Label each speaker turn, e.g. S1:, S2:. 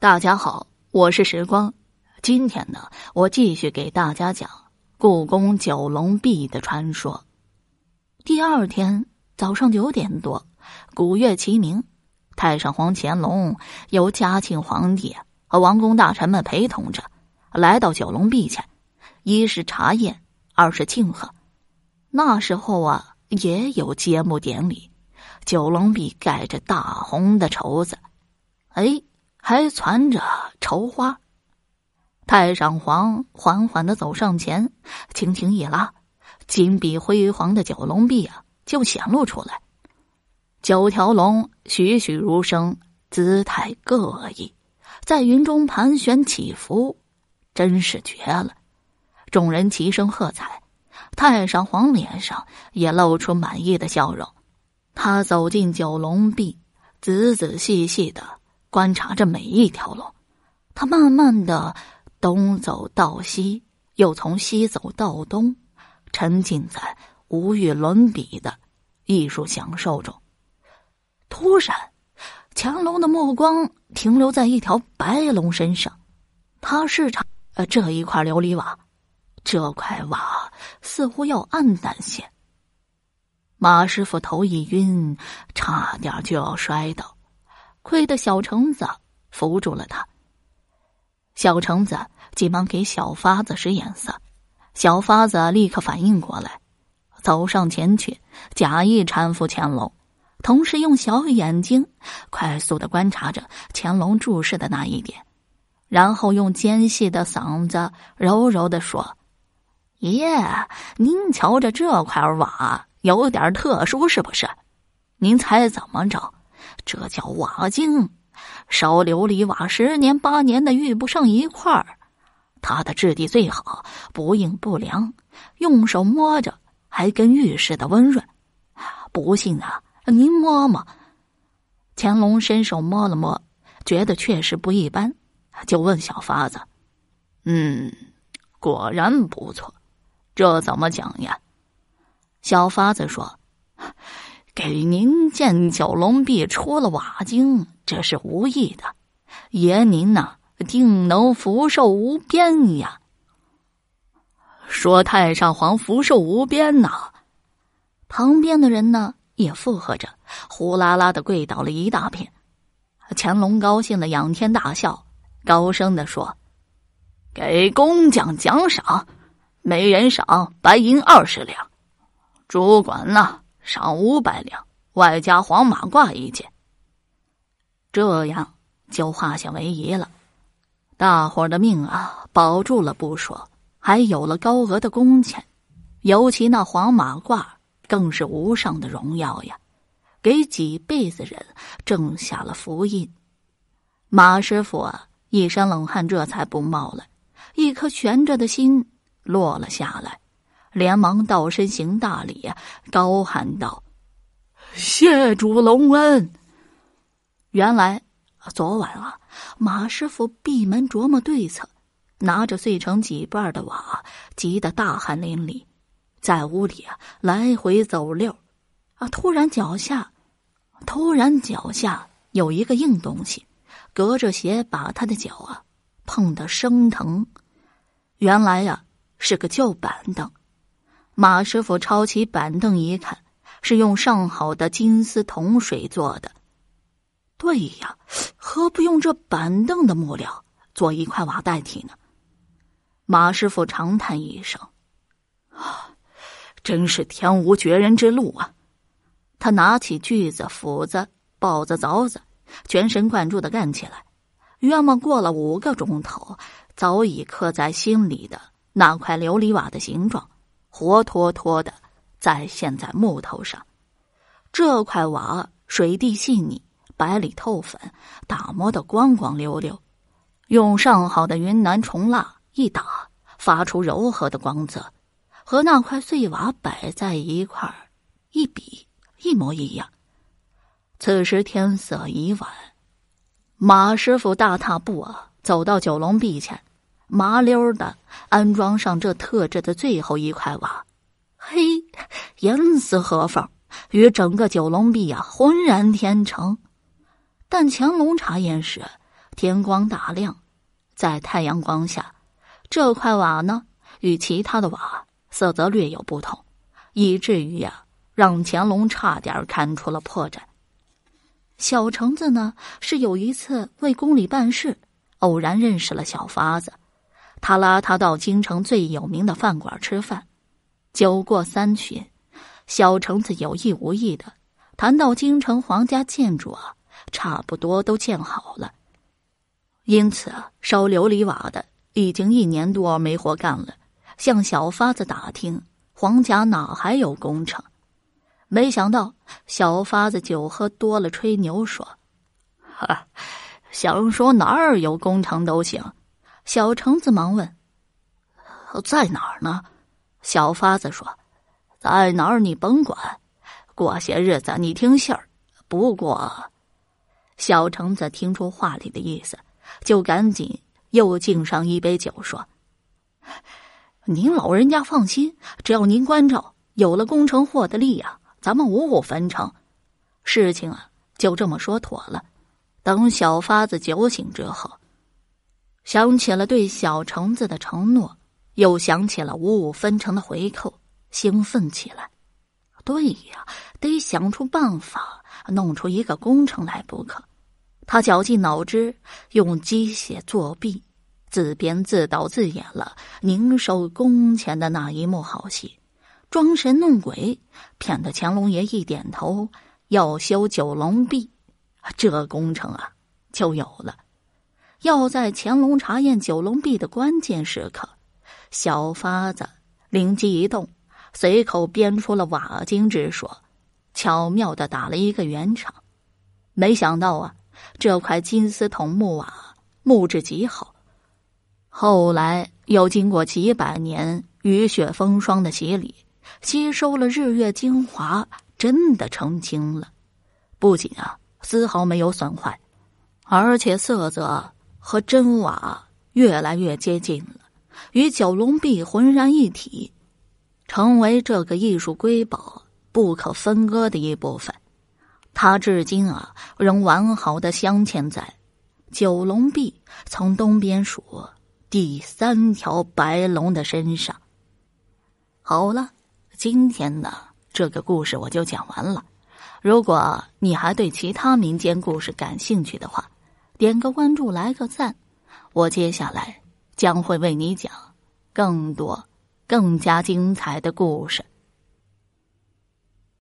S1: 大家好，我是时光。今天呢，我继续给大家讲故宫九龙壁的传说。第二天早上九点多，鼓乐齐鸣，太上皇乾隆由嘉庆皇帝和王公大臣们陪同着来到九龙壁前，一是查验，二是庆贺。那时候啊，也有揭幕典礼，九龙壁盖着大红的绸子，哎。还攒着绸花，太上皇缓缓的走上前，轻轻一拉，金碧辉煌的九龙壁啊，就显露出来。九条龙栩栩如生，姿态各异，在云中盘旋起伏，真是绝了！众人齐声喝彩，太上皇脸上也露出满意的笑容。他走进九龙壁，仔仔细细的。观察着每一条龙，他慢慢的东走到西，又从西走到东，沉浸在无与伦比的艺术享受中。突然，强龙的目光停留在一条白龙身上，他视察呃这一块琉璃瓦，这块瓦似乎要暗淡些。马师傅头一晕，差点就要摔倒。亏得小橙子扶住了他。小橙子急忙给小发子使眼色，小发子立刻反应过来，走上前去，假意搀扶乾隆，同时用小眼睛快速的观察着乾隆注视的那一点，然后用尖细的嗓子柔柔的说：“爷，您瞧着这块瓦有点特殊，是不是？您猜怎么着？”这叫瓦精，烧琉璃瓦十年八年的遇不上一块儿。它的质地最好，不硬不凉，用手摸着还跟玉似的温润。不信啊，您摸摸。乾隆伸手摸了摸，觉得确实不一般，就问小发子：“嗯，果然不错，这怎么讲呀？”小发子说。给您建九龙壁出了瓦精，这是无意的。爷您呐，定能福寿无边呀！说太上皇福寿无边呐，旁边的人呢也附和着，呼啦啦的跪倒了一大片。乾隆高兴的仰天大笑，高声的说：“给工匠奖赏，每人赏白银二十两，主管呢？”赏五百两，外加黄马褂一件。这样就化险为夷了，大伙的命啊保住了不说，还有了高额的工钱。尤其那黄马褂更是无上的荣耀呀，给几辈子人挣下了福音。马师傅啊，一身冷汗，这才不冒了，一颗悬着的心落了下来。连忙倒身行大礼，高喊道：“谢主隆恩！”原来昨晚啊，马师傅闭门琢磨对策，拿着碎成几瓣的瓦，急得大汗淋漓，在屋里啊来回走溜啊。突然脚下，突然脚下有一个硬东西，隔着鞋把他的脚啊碰得生疼。原来呀，是个旧板凳。马师傅抄起板凳一看，是用上好的金丝铜水做的。对呀，何不用这板凳的木料做一块瓦代替呢？马师傅长叹一声：“啊，真是天无绝人之路啊！”他拿起锯子、斧子、刨子、凿子，全神贯注的干起来。约莫过了五个钟头，早已刻在心里的那块琉璃瓦的形状。活脱脱的再现在木头上，这块瓦水滴细腻，白里透粉，打磨的光光溜溜，用上好的云南虫蜡一打，发出柔和的光泽，和那块碎瓦摆在一块儿一比，一模一样。此时天色已晚，马师傅大踏步啊，走到九龙壁前。麻溜的安装上这特制的最后一块瓦，嘿，严丝合缝，与整个九龙壁啊浑然天成。但乾隆查验时，天光大亮，在太阳光下，这块瓦呢与其他的瓦色泽略有不同，以至于呀，让乾隆差点看出了破绽。小橙子呢是有一次为宫里办事，偶然认识了小发子，他拉他到京城最有名的饭馆吃饭，酒过三巡，小橙子有意无意的谈到京城皇家建筑啊，差不多都建好了。因此，烧琉璃瓦的已经一年多没活干了。向小发子打听，皇家哪还有工程？没想到小发子酒喝多了，吹牛说：“ 哈，想说哪儿有工程都行。”小橙子忙问：“在哪儿呢？”小发子说：“在哪儿你甭管，过些日子你听信儿。不过，小橙子听出话里的意思。就赶紧又敬上一杯酒，说：“您老人家放心，只要您关照，有了工程货的力呀，咱们五五分成。事情啊，就这么说妥了。等小发子酒醒之后，想起了对小橙子的承诺，又想起了五五分成的回扣，兴奋起来。对呀，得想出办法，弄出一个工程来不可。”他绞尽脑汁，用机械作弊，自编自导自演了宁收工钱的那一幕好戏，装神弄鬼，骗得乾隆爷一点头，要修九龙壁，这工程啊就有了。要在乾隆查验九龙壁的关键时刻，小发子灵机一动，随口编出了瓦经之说，巧妙的打了一个圆场。没想到啊！这块金丝桐木瓦木质极好，后来又经过几百年雨雪风霜的洗礼，吸收了日月精华，真的成精了。不仅啊丝毫没有损坏，而且色泽和真瓦越来越接近了，与九龙壁浑然一体，成为这个艺术瑰宝不可分割的一部分。它至今啊，仍完好的镶嵌在九龙壁从东边数第三条白龙的身上。好了，今天呢这个故事我就讲完了。如果你还对其他民间故事感兴趣的话，点个关注，来个赞，我接下来将会为你讲更多、更加精彩的故事。